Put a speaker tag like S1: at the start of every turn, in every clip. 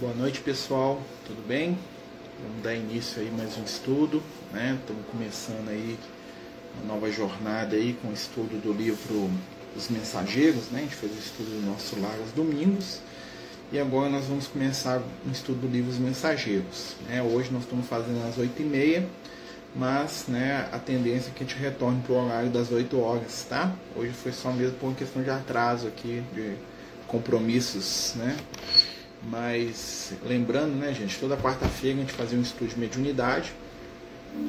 S1: Boa noite pessoal, tudo bem? Vamos dar início aí mais um estudo, né? Estamos começando aí uma nova jornada aí com o estudo do livro Os Mensageiros, né? A gente fez o estudo do nosso lar aos domingos e agora nós vamos começar um estudo do livro Os Mensageiros. Né? Hoje nós estamos fazendo às 8h30, mas né, a tendência é que a gente retorne para o horário das 8 horas, tá? Hoje foi só mesmo por uma questão de atraso aqui, de compromissos, né? Mas lembrando, né, gente, toda quarta-feira a gente fazia um estudo de mediunidade.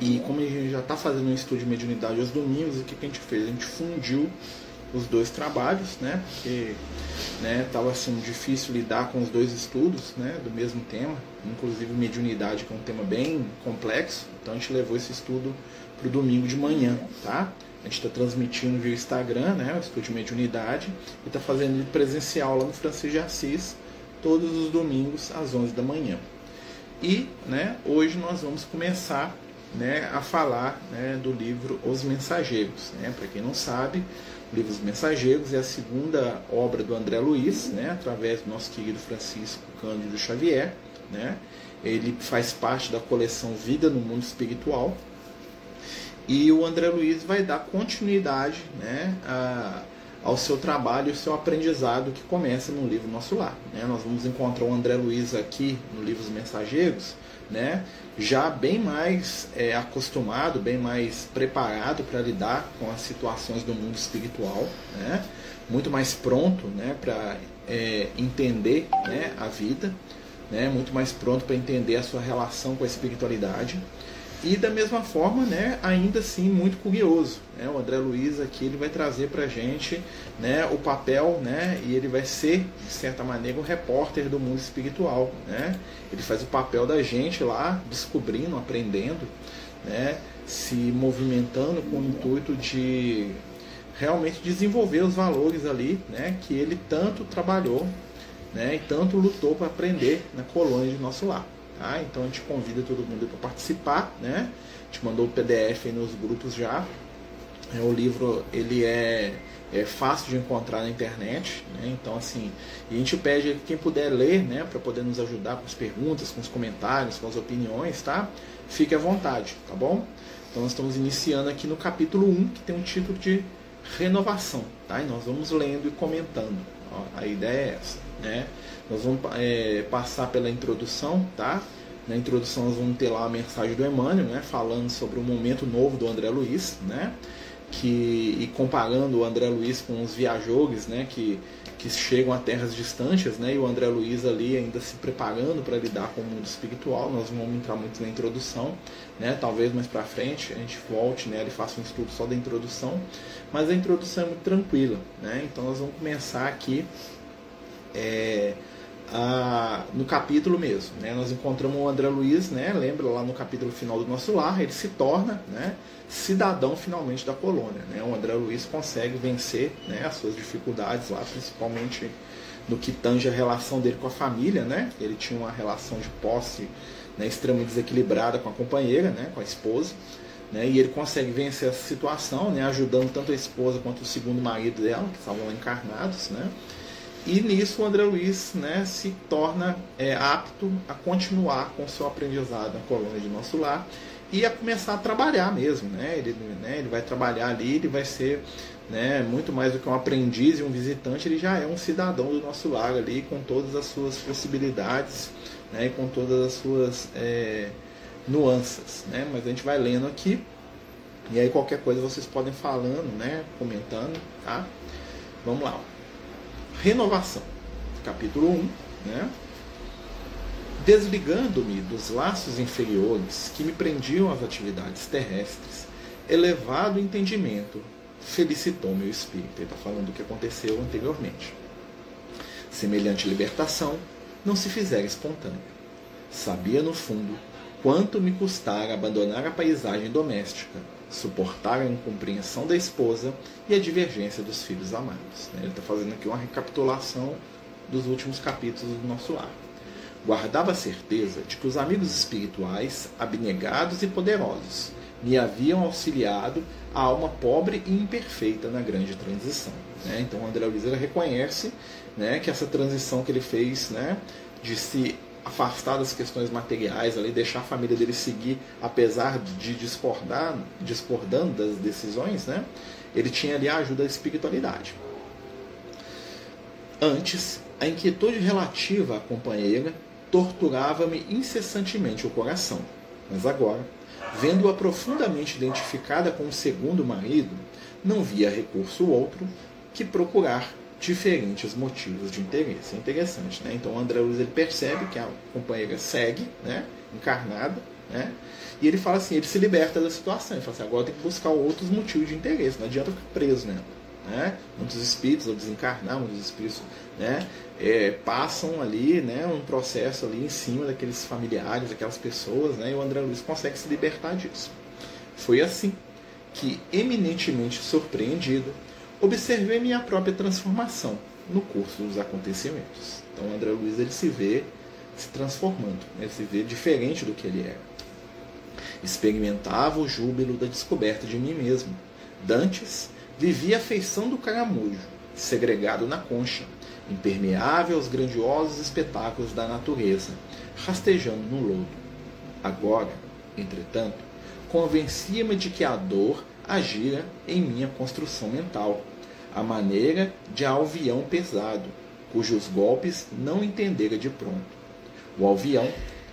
S1: E como a gente já está fazendo um estudo de mediunidade aos domingos, o que, que a gente fez? A gente fundiu os dois trabalhos, né? Porque né, sendo difícil lidar com os dois estudos né, do mesmo tema, inclusive mediunidade, que é um tema bem complexo. Então a gente levou esse estudo para o domingo de manhã, tá? A gente está transmitindo via Instagram, né, o estudo de mediunidade, e está fazendo presencial lá no Francisco de Assis, todos os domingos às 11 da manhã. E né, hoje nós vamos começar né, a falar né, do livro Os Mensageiros. Né? Para quem não sabe, o livro Os Mensageiros é a segunda obra do André Luiz, né, através do nosso querido Francisco Cândido Xavier. Né? Ele faz parte da coleção Vida no Mundo Espiritual. E o André Luiz vai dar continuidade né, a ao seu trabalho e ao seu aprendizado que começa no livro Nosso Lar. Né? Nós vamos encontrar o André Luiz aqui no livro Os Mensageiros, né? já bem mais é, acostumado, bem mais preparado para lidar com as situações do mundo espiritual, né? muito mais pronto né, para é, entender né, a vida, né? muito mais pronto para entender a sua relação com a espiritualidade e da mesma forma, né, ainda assim muito curioso. Né? O André Luiz aqui ele vai trazer para a gente né, o papel, né, e ele vai ser, de certa maneira, um repórter do mundo espiritual. Né? Ele faz o papel da gente lá, descobrindo, aprendendo, né, se movimentando com o intuito de realmente desenvolver os valores ali né, que ele tanto trabalhou né, e tanto lutou para aprender na colônia de nosso lar. Tá? Então a gente convida todo mundo para participar, né? A gente mandou o PDF nos grupos já. É, o livro ele é, é fácil de encontrar na internet, né? Então assim, a gente pede que quem puder ler, né, para poder nos ajudar com as perguntas, com os comentários, com as opiniões, tá? Fique à vontade, tá bom? Então nós estamos iniciando aqui no capítulo 1, que tem um título de renovação, tá? E nós vamos lendo e comentando. Ó, a ideia é essa, né? Nós vamos é, passar pela introdução, tá? Na introdução nós vamos ter lá a mensagem do Emmanuel, né? Falando sobre o momento novo do André Luiz, né? Que, e comparando o André Luiz com os viajores, né? Que, que chegam a terras distantes, né? E o André Luiz ali ainda se preparando para lidar com o mundo espiritual. Nós vamos entrar muito na introdução, né? Talvez mais para frente a gente volte, né? E faça um estudo só da introdução, mas a introdução é muito tranquila, né? Então nós vamos começar aqui é, no capítulo mesmo. Né? Nós encontramos o André Luiz, né? lembra lá no capítulo final do nosso lar, ele se torna né, cidadão finalmente da colônia. Né? O André Luiz consegue vencer né, as suas dificuldades lá, principalmente no que tange a relação dele com a família. Né? Ele tinha uma relação de posse né, extremamente desequilibrada com a companheira, né, com a esposa. Né, e ele consegue vencer essa situação, né, ajudando tanto a esposa quanto o segundo marido dela, que estavam lá encarnados. Né, e nisso o André Luiz né, se torna é, apto a continuar com seu aprendizado na colônia de nosso lar e a começar a trabalhar mesmo. Né? Ele, né, ele vai trabalhar ali, ele vai ser né, muito mais do que um aprendiz e um visitante, ele já é um cidadão do nosso lar ali, com todas as suas possibilidades né, e com todas as suas é, nuances. Né? Mas a gente vai lendo aqui. E aí qualquer coisa vocês podem falando, né, comentando, tá? Vamos lá renovação. Capítulo 1, né? Desligando-me dos laços inferiores que me prendiam às atividades terrestres, elevado entendimento felicitou meu espírito. Ele está falando do que aconteceu anteriormente. Semelhante libertação não se fizera espontânea. Sabia, no fundo, quanto me custara abandonar a paisagem doméstica suportar a incompreensão da esposa e a divergência dos filhos amados. Né? Ele está fazendo aqui uma recapitulação dos últimos capítulos do nosso lar. Guardava a certeza de que os amigos espirituais, abnegados e poderosos, me haviam auxiliado a alma pobre e imperfeita na grande transição. Né? Então, André Luiz reconhece né, que essa transição que ele fez né, de se afastar das questões materiais, ali, deixar a família dele seguir, apesar de discordar, discordando das decisões, né? ele tinha ali a ajuda da espiritualidade. Antes, a inquietude relativa à companheira torturava-me incessantemente o coração, mas agora, vendo-a profundamente identificada com o segundo marido, não via recurso outro que procurar diferentes motivos de interesse. É interessante, né? Então o André Luiz ele percebe que a companheira segue, né? Encarnada, né? E ele fala assim, ele se liberta da situação. Ele fala assim, agora tem que buscar outros motivos de interesse. Não adianta ficar preso nela. Né? Muitos espíritos, ao desencarnar, muitos espíritos né, é, passam ali né, um processo ali em cima daqueles familiares, daquelas pessoas, né, e o André Luiz consegue se libertar disso. Foi assim que, eminentemente surpreendido, observei minha própria transformação no curso dos acontecimentos. Então, André Luiz ele se vê se transformando, ele se vê diferente do que ele era. Experimentava o júbilo da descoberta de mim mesmo. Dantes vivia a feição do caramujo, segregado na concha, impermeável aos grandiosos espetáculos da natureza, rastejando no lodo. Agora, entretanto, convencia-me de que a dor agira em minha construção mental, a maneira de alvião pesado, cujos golpes não entendera de pronto. O alvião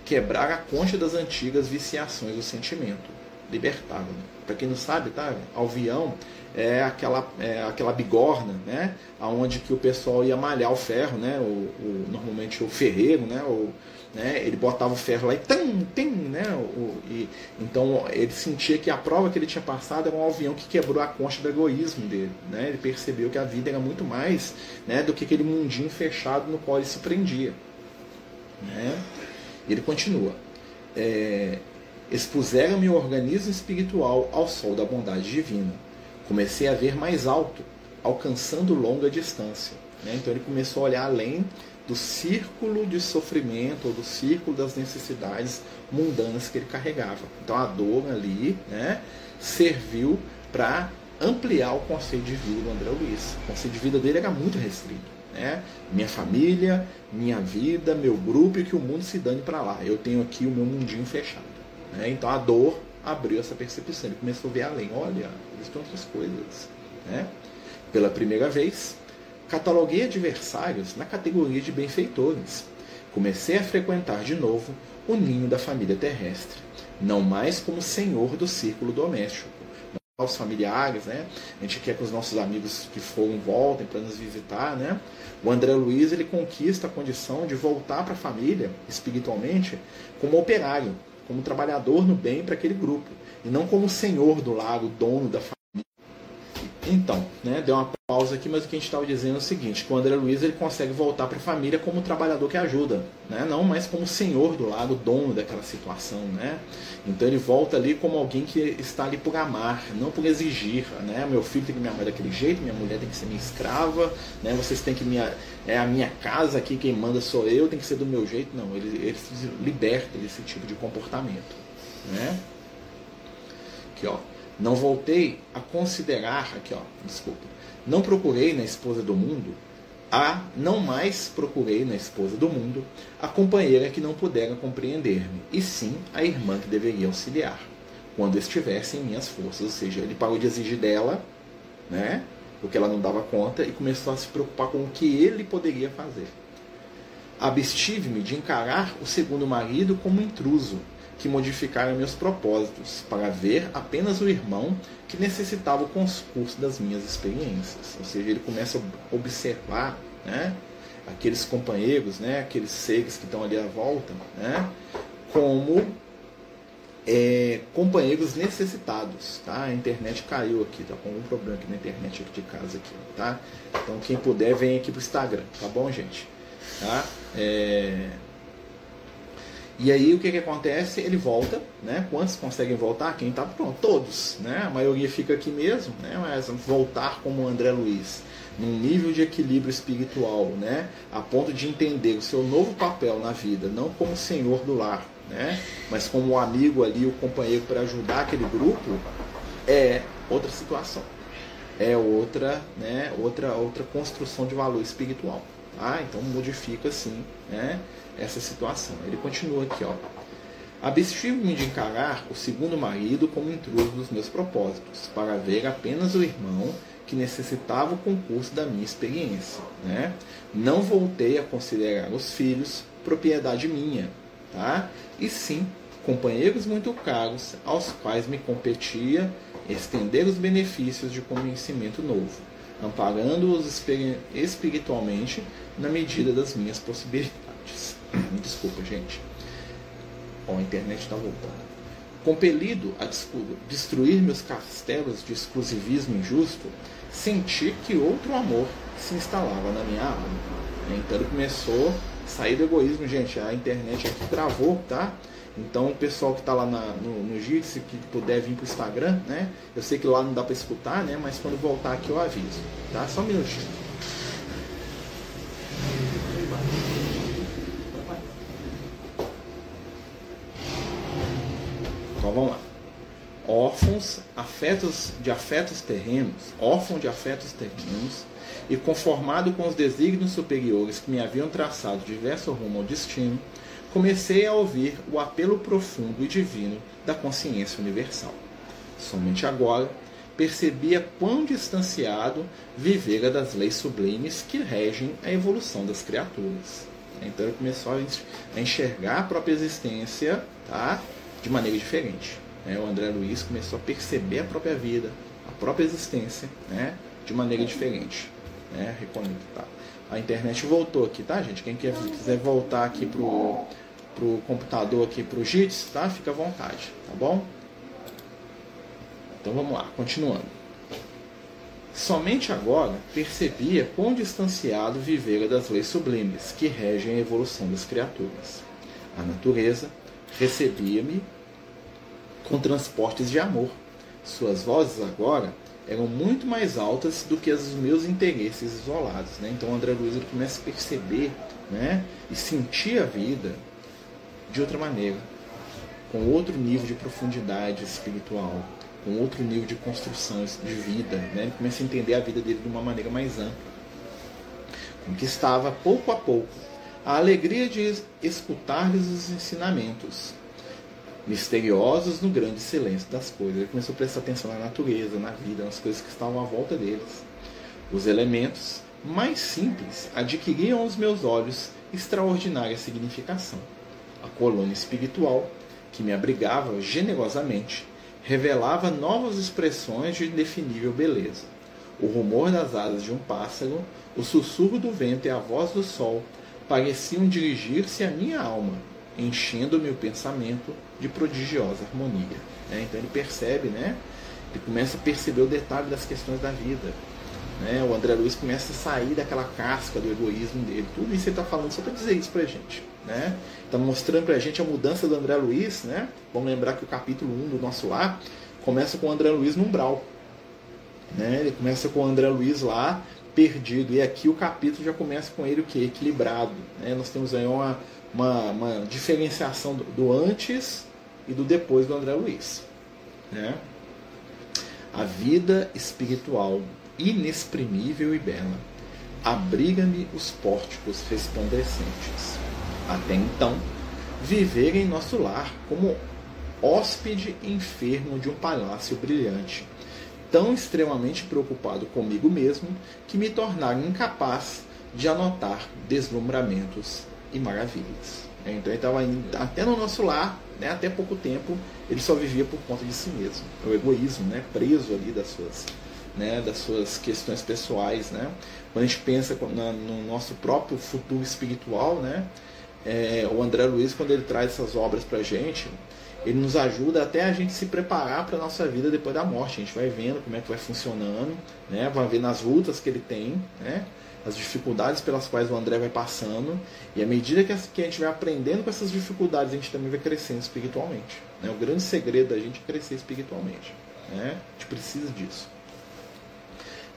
S1: quebrar a concha das antigas viciações do sentimento, libertá-lo. Para quem não sabe, tá? Alvião é aquela, é aquela bigorna, né? Aonde que o pessoal ia malhar o ferro, né? O, o normalmente o ferreiro, né? O, né? Ele botava o ferro lá e tam, tem, né? O, e, então ele sentia que a prova que ele tinha passado era um alvião que quebrou a concha do egoísmo dele, né? Ele percebeu que a vida era muito mais, né? Do que aquele mundinho fechado no qual ele se prendia, né? Ele continua. É, Expuseram-me o organismo espiritual ao sol da bondade divina. Comecei a ver mais alto, alcançando longa distância. Né? Então ele começou a olhar além do círculo de sofrimento ou do círculo das necessidades mundanas que ele carregava. Então a dor ali né, serviu para ampliar o conceito de vida do André Luiz. O conceito de vida dele era muito restrito. Né? Minha família, minha vida, meu grupo e que o mundo se dane para lá. Eu tenho aqui o meu mundinho fechado. Né? Então a dor abriu essa percepção. Ele começou a ver além. Olha, existem outras coisas. Né? Pela primeira vez, cataloguei adversários na categoria de benfeitores. Comecei a frequentar de novo o ninho da família terrestre, não mais como senhor do círculo doméstico, aos familiares, né? A gente quer que os nossos amigos que foram voltem para nos visitar, né? O André Luiz ele conquista a condição de voltar para a família espiritualmente como operário, como trabalhador no bem para aquele grupo e não como senhor do lago, dono da família. Então, né, deu uma pausa aqui, mas o que a gente estava dizendo é o seguinte, que o André Luiz ele consegue voltar para a família como trabalhador que ajuda, né, não mais como senhor do lado, dono daquela situação. Né? Então ele volta ali como alguém que está ali por amar, não por exigir. Né? Meu filho tem que me amar daquele jeito, minha mulher tem que ser minha escrava, né? vocês têm que me... É a minha casa aqui, quem manda sou eu, tem que ser do meu jeito. Não, ele, ele se liberta desse tipo de comportamento. Né? Aqui, ó. Não voltei a considerar, aqui ó, desculpa, não procurei na esposa do mundo, a não mais procurei na esposa do mundo a companheira que não pudera compreender-me, e sim a irmã que deveria auxiliar, quando estivesse em minhas forças. Ou seja, ele parou de exigir dela, né, porque ela não dava conta, e começou a se preocupar com o que ele poderia fazer. Abstive-me de encarar o segundo marido como intruso, que modificaram meus propósitos, para ver apenas o irmão que necessitava o concurso das minhas experiências. Ou seja, ele começa a observar né, aqueles companheiros, né, aqueles seres que estão ali à volta, né, como é, companheiros necessitados. Tá? A internet caiu aqui, tá com algum problema aqui na internet aqui de casa. Aqui, tá? Então quem puder, vem aqui pro Instagram, tá bom, gente? Tá? É, e aí o que, que acontece? Ele volta, né? Quantos conseguem voltar? Quem está pronto? Todos, né? A maioria fica aqui mesmo, né? Mas voltar como André Luiz, num nível de equilíbrio espiritual, né? A ponto de entender o seu novo papel na vida, não como senhor do lar, né? Mas como o amigo ali, o companheiro para ajudar aquele grupo, é outra situação. É outra, né? Outra, outra construção de valor espiritual, Ah, então modifica sim né, essa situação. Ele continua aqui, ó. Abstive-me de encarar o segundo marido como intruso dos meus propósitos, para ver apenas o irmão que necessitava o concurso da minha experiência. Né? Não voltei a considerar os filhos propriedade minha, tá? e sim companheiros muito caros aos quais me competia estender os benefícios de conhecimento novo, amparando-os espiritualmente na medida das minhas possibilidades. Desculpa, gente. Ó, a internet está voltando. Compelido a destruir meus castelos de exclusivismo injusto, senti que outro amor se instalava na minha alma. Então começou a sair do egoísmo, gente. A internet aqui travou, tá? Então o pessoal que está lá na, no, no que puder vir para o Instagram, né? Eu sei que lá não dá para escutar, né? Mas quando voltar aqui eu aviso, tá? Só um minutinho. Vamos lá. Órfãos, afetos de afetos terrenos, órfão de afetos terrenos, e conformado com os desígnios superiores que me haviam traçado diverso rumo ao destino, comecei a ouvir o apelo profundo e divino da consciência universal. Somente agora percebia quão distanciado vivera das leis sublimes que regem a evolução das criaturas. Então ele começou a enxergar a própria existência tá, de maneira diferente. Né? O André Luiz começou a perceber a própria vida, a própria existência, né? de maneira diferente. Né? Reconectar. A internet voltou aqui, tá, gente? Quem quiser voltar aqui pro, pro computador aqui pro JITS, tá? Fica à vontade, tá bom? Então vamos lá, continuando. Somente agora percebia quão distanciado vivera das leis sublimes que regem a evolução das criaturas. A natureza recebia-me com transportes de amor. Suas vozes agora eram muito mais altas do que os meus interesses isolados. Né? Então André Luiz começa a perceber né? e sentir a vida de outra maneira, com outro nível de profundidade espiritual, com outro nível de construção de vida. Né? Ele começa a entender a vida dele de uma maneira mais ampla. Conquistava pouco a pouco a alegria de escutar-lhes os ensinamentos, misteriosos no grande silêncio das coisas. Ele começou a prestar atenção na natureza, na vida, nas coisas que estavam à volta deles. Os elementos mais simples adquiriam aos meus olhos extraordinária significação. A colônia espiritual, que me abrigava generosamente, revelava novas expressões de indefinível beleza. O rumor das asas de um pássaro, o sussurro do vento e a voz do sol pareciam dirigir-se à minha alma, enchendo-me o pensamento de prodigiosa harmonia. Né? Então ele percebe, né? ele começa a perceber o detalhe das questões da vida. Né? O André Luiz começa a sair daquela casca do egoísmo dele. Tudo isso ele está falando só para dizer isso para a gente. Né? Está mostrando para a gente a mudança do André Luiz. Né? Vamos lembrar que o capítulo 1 do nosso lar começa com o André Luiz no umbral. Né? Ele começa com o André Luiz lá perdido. E aqui o capítulo já começa com ele o que? Equilibrado. Né? Nós temos aí uma, uma, uma diferenciação do, do, antes e do depois do André Luiz. Né? A vida espiritual inexprimível e bela abriga-me os pórticos resplandecentes. Até então, viver em nosso lar como hóspede enfermo de um palácio brilhante tão extremamente preocupado comigo mesmo que me tornaram incapaz de anotar deslumbramentos e maravilhas. Então ele estava até no nosso lar, né, até pouco tempo, ele só vivia por conta de si mesmo. O egoísmo, né, preso ali das suas, né, das suas questões pessoais. Né? Quando a gente pensa no nosso próprio futuro espiritual, né, é, o André Luiz, quando ele traz essas obras para a gente, ele nos ajuda até a gente se preparar para a nossa vida depois da morte. A gente vai vendo como é que vai funcionando, né? vai vendo as lutas que ele tem, né? as dificuldades pelas quais o André vai passando. E à medida que a gente vai aprendendo com essas dificuldades, a gente também vai crescendo espiritualmente. Né? O grande segredo da gente é crescer espiritualmente. Né? A gente precisa disso.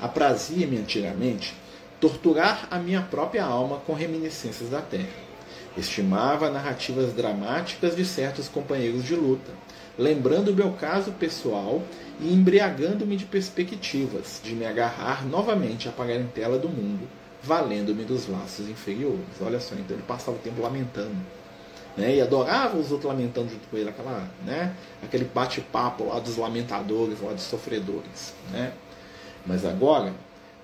S1: Aprazia-me antigamente torturar a minha própria alma com reminiscências da terra Estimava narrativas dramáticas de certos companheiros de luta, lembrando meu caso pessoal e embriagando-me de perspectivas de me agarrar novamente à parentela do mundo, valendo-me dos laços inferiores. Olha só, então ele passava o tempo lamentando. Né? E adorava os outros lamentando junto com ele, aquela, né? aquele bate-papo lá dos lamentadores, lá dos sofredores. Né? Mas agora,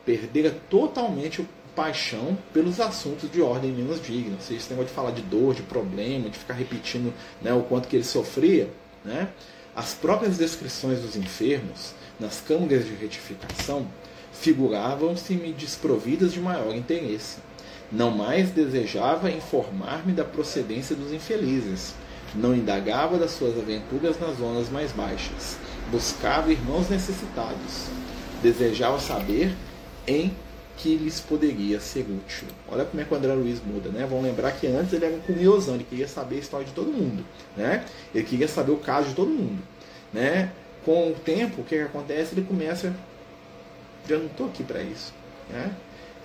S1: perdera totalmente o paixão pelos assuntos de ordem menos digna. Ou seja, esse negócio de falar de dor, de problema, de ficar repetindo né, o quanto que ele sofria. Né? As próprias descrições dos enfermos, nas câmaras de retificação, figuravam-se-me desprovidas de maior interesse. Não mais desejava informar-me da procedência dos infelizes. Não indagava das suas aventuras nas zonas mais baixas. Buscava irmãos necessitados. Desejava saber em que lhes poderia ser útil. Olha como é que o André Luiz muda, né? Vamos lembrar que antes ele era um curiosão, ele queria saber a história de todo mundo, né? Ele queria saber o caso de todo mundo, né? Com o tempo, o que, que acontece? Ele começa, eu não estou aqui para isso, né?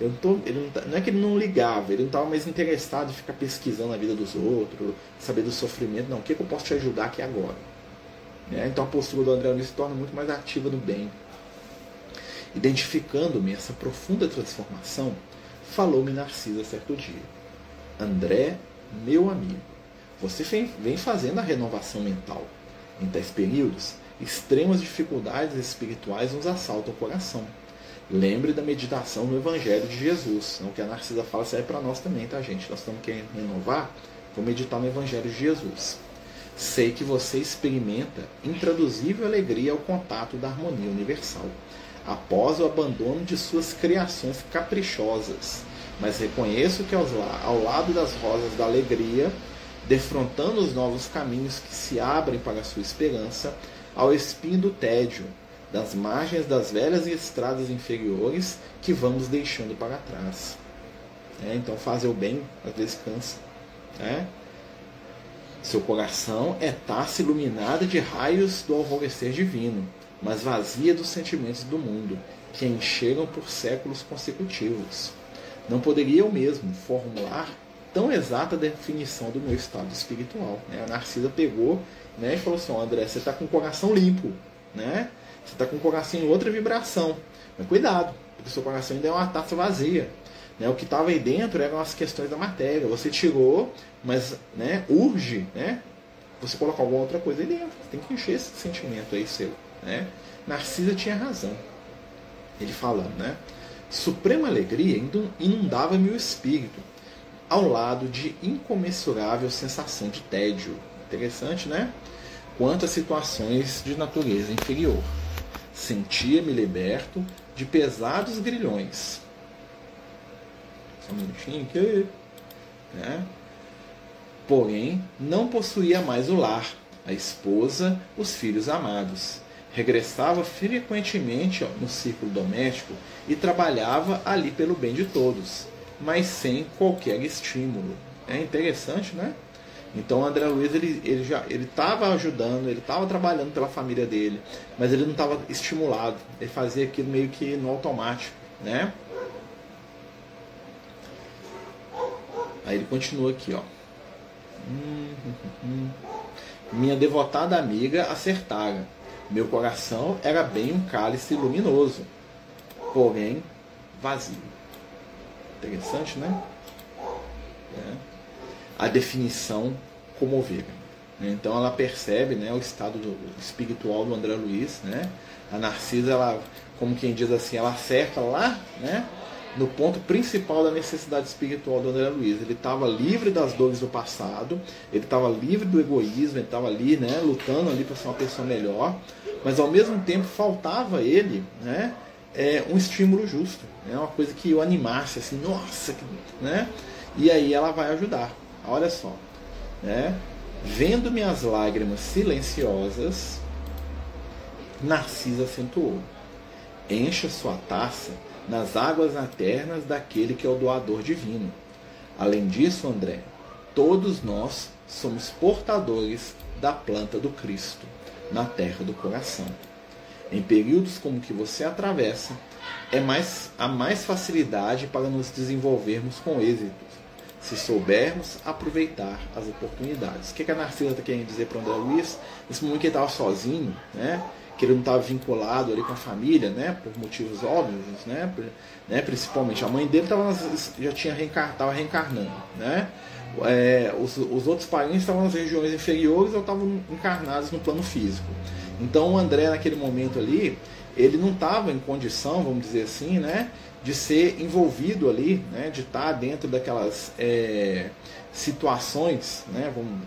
S1: Eu não, tô, ele não, tá, não, é que ele não ligava, ele não estava mais interessado em ficar pesquisando a vida dos outros, saber do sofrimento, não. O que, que eu posso te ajudar aqui agora? Né? Então a postura do André Luiz se torna muito mais ativa no bem, Identificando-me essa profunda transformação, falou-me Narcisa certo dia. André, meu amigo, você vem fazendo a renovação mental. Em tais períodos, extremas dificuldades espirituais nos assaltam o coração. Lembre da meditação no Evangelho de Jesus. O que a Narcisa fala serve para nós também, tá, gente? Nós estamos querendo renovar, vou meditar no Evangelho de Jesus. Sei que você experimenta intraduzível alegria ao contato da harmonia universal após o abandono de suas criações caprichosas. Mas reconheço que ao lado das rosas da alegria, defrontando os novos caminhos que se abrem para a sua esperança, ao espinho do tédio, das margens das velhas estradas inferiores que vamos deixando para trás. É, então fazer o bem às vezes cansa. É? Seu coração é taça iluminada de raios do alvorecer divino mas vazia dos sentimentos do mundo, que encheram por séculos consecutivos. Não poderia eu mesmo formular tão exata definição do meu estado espiritual. Né? A Narcisa pegou né, e falou assim: André, você está com o coração limpo, né? você está com o coração em outra vibração. Mas cuidado, porque o seu coração ainda é uma taça vazia. Né? O que estava aí dentro eram as questões da matéria. Você tirou, mas né, urge né, você colocar alguma outra coisa aí dentro. Tem que encher esse sentimento aí seu. Né? Narcisa tinha razão. Ele falando, né? Suprema alegria inundava-me o espírito, ao lado de incomensurável sensação de tédio. Interessante, né? Quanto a situações de natureza inferior. Sentia-me liberto de pesados grilhões. Só um minutinho aqui. Né? Porém, não possuía mais o lar, a esposa, os filhos amados regressava frequentemente no círculo doméstico e trabalhava ali pelo bem de todos, mas sem qualquer estímulo. É interessante, né? Então o André Luiz ele, ele já ele estava ajudando, ele estava trabalhando pela família dele, mas ele não estava estimulado. Ele fazia aquilo meio que no automático, né? Aí ele continua aqui, ó. Hum, hum, hum. Minha devotada amiga acertara meu coração era bem um cálice luminoso, porém vazio. Interessante, né? É. A definição comovera. Então ela percebe né, o estado do, espiritual do André Luiz. Né? A Narcisa, ela, como quem diz assim, ela acerta lá né, no ponto principal da necessidade espiritual do André Luiz. Ele estava livre das dores do passado, ele estava livre do egoísmo, ele estava ali, né, lutando ali para ser uma pessoa melhor, mas ao mesmo tempo faltava ele, né, é, um estímulo justo, né, uma coisa que o animasse, assim, nossa, né, e aí ela vai ajudar. Olha só, né, vendo minhas lágrimas silenciosas, Narcisa acentuou: encha sua taça nas águas eternas daquele que é o doador divino. Além disso, André, todos nós somos portadores da planta do Cristo na terra do coração. Em períodos como que você atravessa, é mais há mais facilidade para nos desenvolvermos com êxito, se soubermos aproveitar as oportunidades. O que, que a Narcisa está querendo dizer para o André Luiz? Nesse momento que ele estava sozinho, né? Que ele não estava vinculado ali com a família, né, por motivos óbvios, né, né principalmente a mãe dele tava, já tinha reencar, reencarnando, né, é, os, os outros parentes estavam nas regiões inferiores ou estavam encarnados no plano físico. Então o André naquele momento ali, ele não estava em condição, vamos dizer assim, né, de ser envolvido ali, né, de estar dentro daquelas é, situações, né, vamos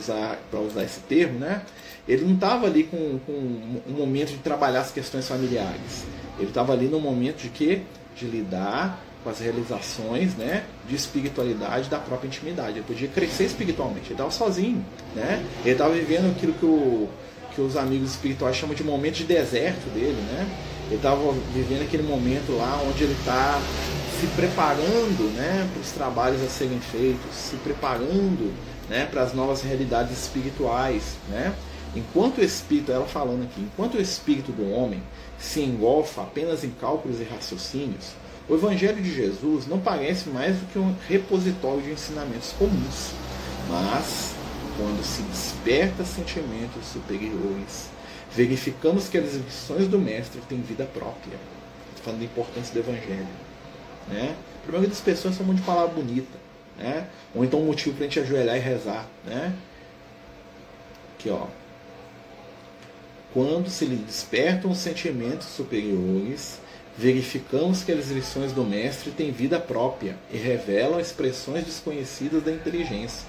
S1: usar para usar esse termo, né, ele não estava ali com, com um momento de trabalhar as questões familiares. Ele estava ali no momento de que de lidar com as realizações né, de espiritualidade da própria intimidade. Ele podia crescer espiritualmente. Ele estava sozinho. Né? Ele estava vivendo aquilo que, o, que os amigos espirituais chamam de momento de deserto dele. Né? Ele estava vivendo aquele momento lá onde ele está se preparando né, para os trabalhos a serem feitos, se preparando né, para as novas realidades espirituais. Né? Enquanto o espírito, ela falando aqui, enquanto o espírito do homem se engolfa apenas em cálculos e raciocínios, o Evangelho de Jesus não parece mais do que um repositório de ensinamentos comuns, mas quando se desperta sentimentos superiores, verificamos que as lições do Mestre têm vida própria. Estou falando da importância do Evangelho. Né? O problema é que as pessoas são muito de palavra bonita, né? ou então um motivo para a gente ajoelhar e rezar. Né? Aqui, ó quando se lhe despertam os sentimentos superiores, verificamos que as lições do Mestre têm vida própria e revelam expressões desconhecidas da inteligência,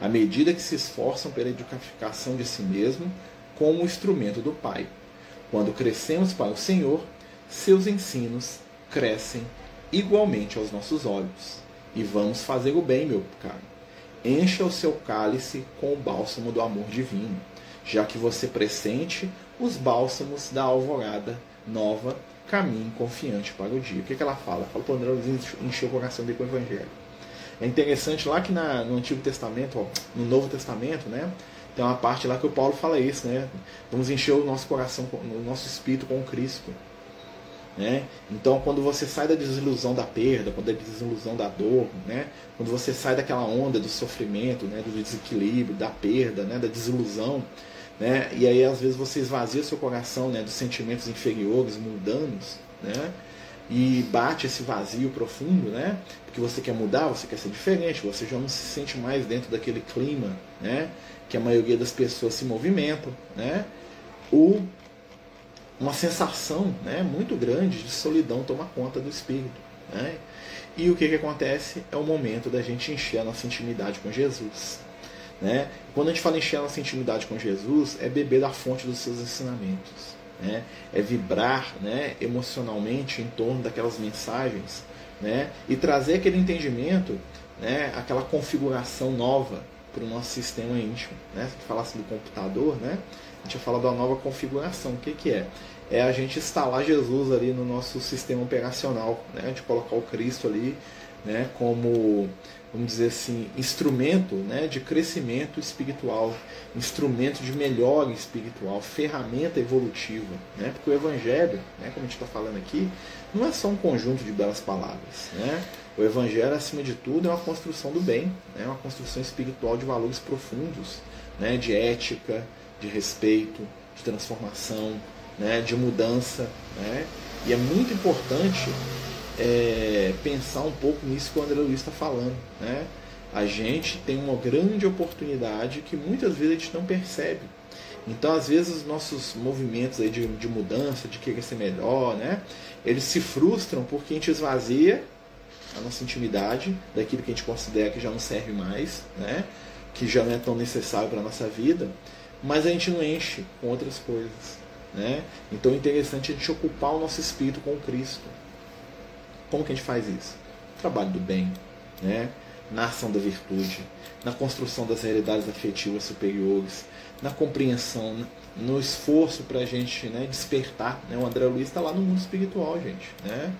S1: à medida que se esforçam pela edificação de si mesmo como instrumento do Pai. Quando crescemos para o Senhor, seus ensinos crescem igualmente aos nossos olhos. E vamos fazer o bem, meu caro. Encha o seu cálice com o bálsamo do amor divino já que você pressente os bálsamos da alvorada nova, caminhe confiante para o dia. O que, que ela fala? Fala para o André encher o coração dele com o Evangelho. É interessante lá que na, no Antigo Testamento, ó, no Novo Testamento, né, tem uma parte lá que o Paulo fala isso, né? Vamos encher o nosso coração, o nosso espírito com Cristo. Né? Então, quando você sai da desilusão da perda, quando da desilusão da dor, né? quando você sai daquela onda do sofrimento, né? do desequilíbrio, da perda, né? da desilusão, né? E aí às vezes você esvazia seu coração, né, dos sentimentos inferiores, mundanos, né? E bate esse vazio profundo, né? Porque você quer mudar, você quer ser diferente, você já não se sente mais dentro daquele clima, né? Que a maioria das pessoas se movimentam, né? Ou uma sensação, né, muito grande de solidão toma conta do espírito, né? E o que, que acontece? É o momento da gente encher a nossa intimidade com Jesus. Né? Quando a gente fala em encher a nossa intimidade com Jesus, é beber da fonte dos seus ensinamentos. Né? É vibrar né, emocionalmente em torno daquelas mensagens né? e trazer aquele entendimento, né, aquela configuração nova para o nosso sistema íntimo. Né? Se falasse do computador, né? a gente fala da nova configuração. O que, que é? É a gente instalar Jesus ali no nosso sistema operacional, né? a gente colocar o Cristo ali né, como vamos dizer assim, instrumento né, de crescimento espiritual, instrumento de melhora espiritual, ferramenta evolutiva. Né? Porque o Evangelho, né, como a gente está falando aqui, não é só um conjunto de belas palavras. Né? O Evangelho, acima de tudo, é uma construção do bem, né? uma construção espiritual de valores profundos, né? de ética, de respeito, de transformação, né? de mudança. Né? E é muito importante é, pensar um pouco nisso que o André Luiz está falando. Né? A gente tem uma grande oportunidade que muitas vezes a gente não percebe. Então, às vezes, os nossos movimentos aí de, de mudança, de querer ser melhor, né? eles se frustram porque a gente esvazia a nossa intimidade daquilo que a gente considera que já não serve mais, né? que já não é tão necessário para a nossa vida, mas a gente não enche com outras coisas. Né? Então é interessante a gente ocupar o nosso espírito com Cristo. Como que a gente faz isso? Trabalho do bem, né? na ação da virtude, na construção das realidades afetivas superiores, na compreensão, no esforço para a gente né, despertar. Né? O André Luiz está lá no mundo espiritual, gente. Né?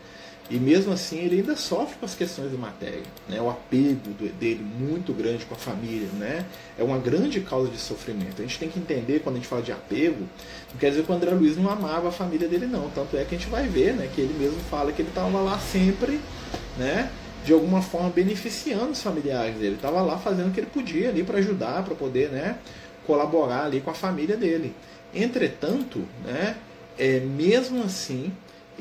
S1: E mesmo assim ele ainda sofre com as questões da matéria. Né? O apego dele muito grande com a família né? é uma grande causa de sofrimento. A gente tem que entender quando a gente fala de apego, não quer dizer que o André Luiz não amava a família dele, não. Tanto é que a gente vai ver né, que ele mesmo fala que ele estava lá sempre, né? de alguma forma beneficiando os familiares dele. Ele estava lá fazendo o que ele podia ali para ajudar, para poder né, colaborar ali com a família dele. Entretanto, né, é, mesmo assim,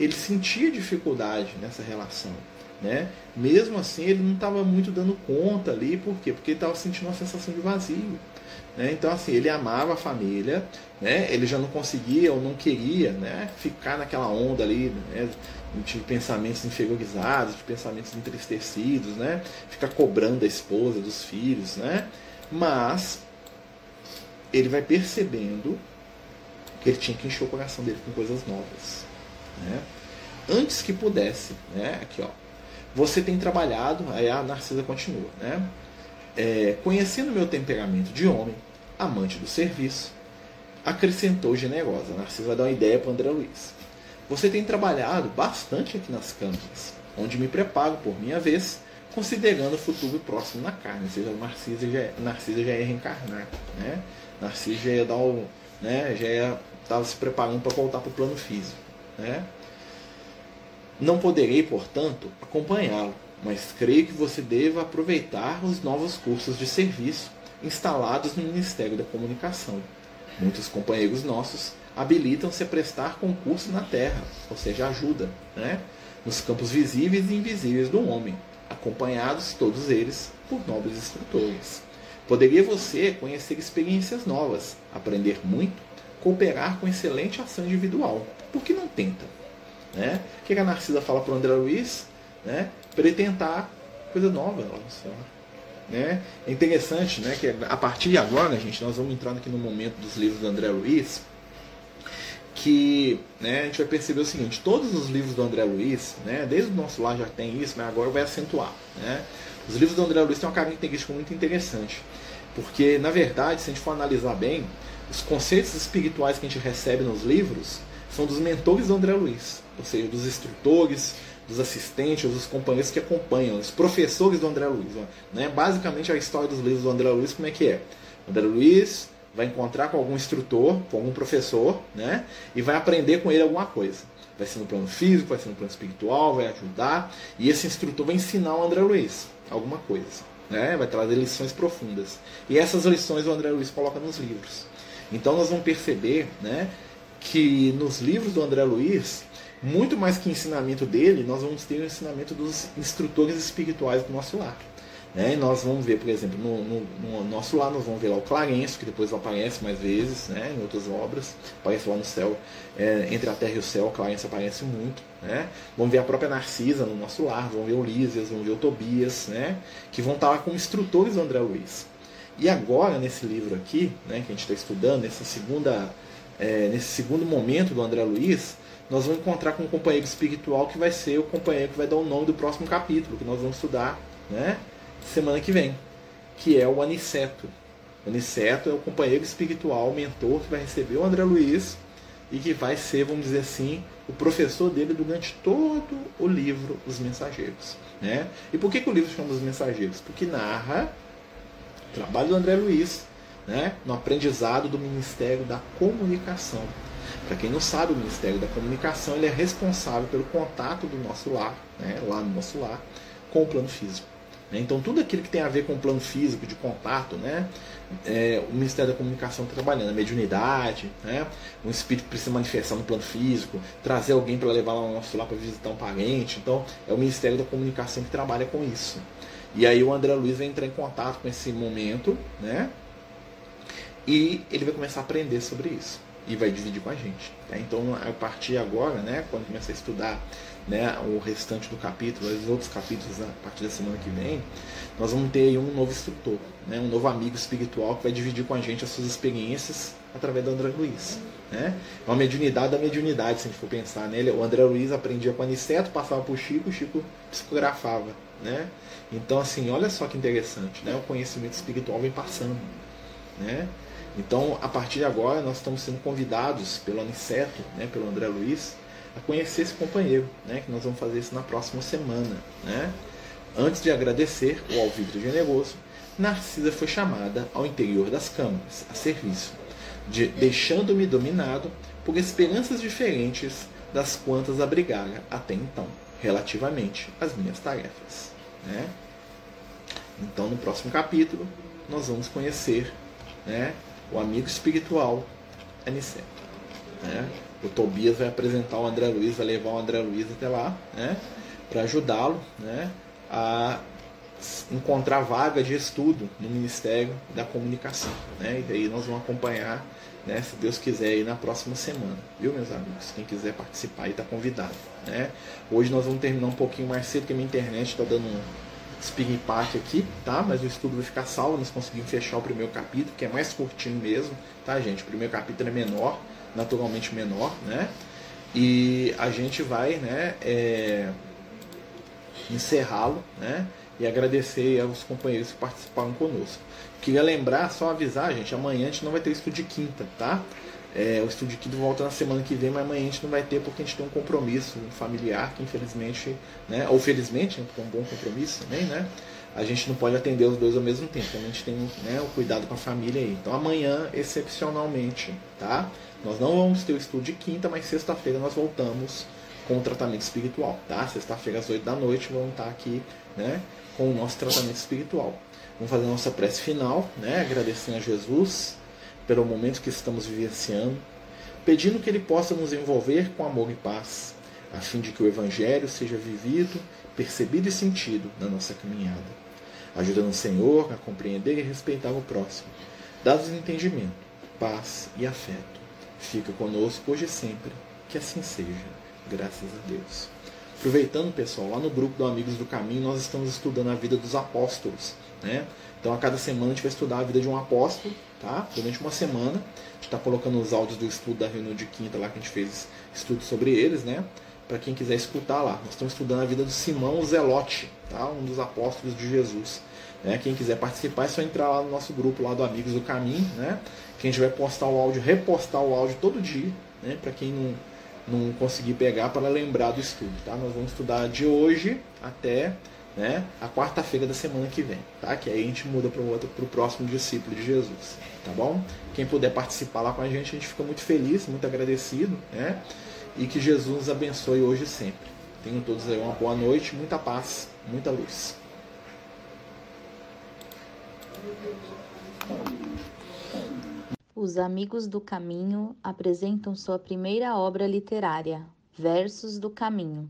S1: ele sentia dificuldade nessa relação. Né? Mesmo assim, ele não estava muito dando conta ali, por quê? Porque ele estava sentindo uma sensação de vazio. Né? Então, assim, ele amava a família, né? ele já não conseguia ou não queria né? ficar naquela onda ali né? de pensamentos inferiorizados, de pensamentos entristecidos, né? ficar cobrando a esposa, dos filhos. Né? Mas ele vai percebendo que ele tinha que encher o coração dele com coisas novas. Né? Antes que pudesse, né? aqui ó, você tem trabalhado, aí a Narcisa continua, né? É, conhecendo meu temperamento de homem, amante do serviço, acrescentou generosa. A Narcisa vai dar uma ideia para André Luiz. Você tem trabalhado bastante aqui nas câmaras, onde me preparo por minha vez, considerando o futuro próximo na carne. Ou seja, Narcisa já, é, Narcisa já ia reencarnar. Né? Narcisa já ia dar o. Né, já ia estava se preparando para voltar para o plano físico. Né? Não poderei, portanto, acompanhá-lo, mas creio que você deva aproveitar os novos cursos de serviço instalados no Ministério da Comunicação. Muitos companheiros nossos habilitam-se a prestar concurso na Terra, ou seja, ajuda, né? nos campos visíveis e invisíveis do homem, acompanhados todos eles por nobres instrutores. Poderia você conhecer experiências novas, aprender muito, cooperar com excelente ação individual. Por que não tenta? Né? O que a Narcisa fala para o André Luiz? Né? Para ele tentar coisa nova. Né? É interessante né, que a partir de agora, gente, nós vamos entrando aqui no momento dos livros do André Luiz, que né, a gente vai perceber o seguinte, todos os livros do André Luiz, né, desde o nosso lar já tem isso, mas agora vai acentuar. Né? Os livros do André Luiz têm uma característica muito interessante, porque, na verdade, se a gente for analisar bem, os conceitos espirituais que a gente recebe nos livros são dos mentores do André Luiz, ou seja, dos instrutores, dos assistentes, dos companheiros que acompanham, os professores do André Luiz. Né? Basicamente a história dos livros do André Luiz, como é que é? O André Luiz vai encontrar com algum instrutor, com algum professor, né? e vai aprender com ele alguma coisa. Vai ser no plano físico, vai ser no plano espiritual, vai ajudar, e esse instrutor vai ensinar o André Luiz alguma coisa. Né? Vai trazer lições profundas. E essas lições o André Luiz coloca nos livros. Então nós vamos perceber né, que nos livros do André Luiz, muito mais que ensinamento dele, nós vamos ter o ensinamento dos instrutores espirituais do nosso lar. Né? E nós vamos ver, por exemplo, no, no, no, nosso lar, nós vamos ver lá o Clarencio, que depois aparece mais vezes né, em outras obras, aparece lá no céu, é, entre a terra e o céu, o aparece muito. Né? Vamos ver a própria Narcisa no nosso lar, vamos ver o Lísias, vamos ver o Tobias, né? que vão estar lá como instrutores do André Luiz. E agora, nesse livro aqui, né, que a gente está estudando, nessa segunda, é, nesse segundo momento do André Luiz, nós vamos encontrar com um companheiro espiritual que vai ser o companheiro que vai dar o nome do próximo capítulo, que nós vamos estudar né, semana que vem, que é o Aniceto. O Aniceto é o companheiro espiritual, o mentor, que vai receber o André Luiz e que vai ser, vamos dizer assim, o professor dele durante todo o livro Os Mensageiros. Né? E por que, que o livro chama Os Mensageiros? Porque narra trabalho do André Luiz, né, no aprendizado do Ministério da Comunicação. Para quem não sabe, o Ministério da Comunicação ele é responsável pelo contato do nosso lar, né, lá no nosso lar, com o plano físico. Né. Então, tudo aquilo que tem a ver com o plano físico, de contato, né, é, o Ministério da Comunicação está trabalhando. A mediunidade, né, um espírito precisa manifestar no plano físico, trazer alguém para levar lá no nosso lar para visitar um parente. Então, é o Ministério da Comunicação que trabalha com isso. E aí o André Luiz vai entrar em contato com esse momento, né? E ele vai começar a aprender sobre isso e vai dividir com a gente. Tá? Então, a partir agora, né, quando começar a estudar né, o restante do capítulo, os outros capítulos a partir da semana que vem, nós vamos ter um novo instrutor, né, um novo amigo espiritual que vai dividir com a gente as suas experiências através do André Luiz. Né? É uma mediunidade da mediunidade, se a gente for pensar nele. O André Luiz aprendia com Aniceto, passava para o Chico, o Chico psicografava. Né? Então, assim, olha só que interessante, né? O conhecimento espiritual vem passando, né? Então, a partir de agora, nós estamos sendo convidados pelo Aniceto, né, pelo André Luiz, a conhecer esse companheiro, né, que nós vamos fazer isso na próxima semana. Né? Antes de agradecer o alvívio generoso, Narcisa foi chamada ao interior das câmaras, a serviço, de, deixando-me dominado por esperanças diferentes das quantas abrigara até então, relativamente às minhas tarefas. Né? Então, no próximo capítulo, nós vamos conhecer né, o amigo espiritual Aniceto. Né? O Tobias vai apresentar o André Luiz, vai levar o André Luiz até lá, né? para ajudá-lo né? a encontrar vaga de estudo no Ministério da Comunicação. Né? E aí nós vamos acompanhar, né, se Deus quiser, aí na próxima semana. Viu, meus amigos? Quem quiser participar aí está convidado. Né? Hoje nós vamos terminar um pouquinho mais cedo, porque minha internet está dando um speed impact aqui, tá? Mas o estudo vai ficar salvo, nós conseguimos fechar o primeiro capítulo, que é mais curtinho mesmo, tá, gente? O primeiro capítulo é menor, naturalmente menor, né? E a gente vai, né, é, encerrá-lo, né? E agradecer aos companheiros que participaram conosco. Queria lembrar, só avisar, gente, amanhã a gente não vai ter estudo de quinta, tá? É, o Estúdio Kido volta na semana que vem, mas amanhã a gente não vai ter porque a gente tem um compromisso familiar que infelizmente, né, ou felizmente, né, é um bom compromisso também, né? A gente não pode atender os dois ao mesmo tempo, então a gente tem né, o cuidado com a família aí. Então amanhã, excepcionalmente, tá? Nós não vamos ter o estudo de quinta, mas sexta-feira nós voltamos com o tratamento espiritual, tá? Sexta-feira às 8 da noite vamos estar aqui, né, com o nosso tratamento espiritual. Vamos fazer a nossa prece final, né, agradecendo a Jesus pelo momento que estamos vivenciando, pedindo que Ele possa nos envolver com amor e paz, a fim de que o Evangelho seja vivido, percebido e sentido na nossa caminhada. Ajudando o Senhor a compreender e respeitar o próximo, dados entendimento, paz e afeto. Fica conosco hoje e sempre, que assim seja, graças a Deus. Aproveitando, pessoal, lá no grupo do Amigos do Caminho, nós estamos estudando a vida dos apóstolos. Né? Então, a cada semana a gente vai estudar a vida de um apóstolo tá? Durante uma semana. A gente está colocando os áudios do estudo da reunião de quinta lá que a gente fez estudo sobre eles, né? Para quem quiser escutar lá. Nós estamos estudando a vida do Simão Zelote, tá? Um dos apóstolos de Jesus. Né? Quem quiser participar é só entrar lá no nosso grupo lá do Amigos do Caminho, né? Que a gente vai postar o áudio, repostar o áudio todo dia, né? Para quem não não conseguir pegar para lembrar do estudo, tá? Nós vamos estudar de hoje até né, a quarta-feira da semana que vem, tá? Que aí a gente muda para o próximo discípulo de Jesus, tá bom? Quem puder participar lá com a gente, a gente fica muito feliz, muito agradecido, né? E que Jesus nos abençoe hoje e sempre. Tenham todos aí uma boa noite, muita paz, muita luz.
S2: Os Amigos do Caminho apresentam sua primeira obra literária, Versos do Caminho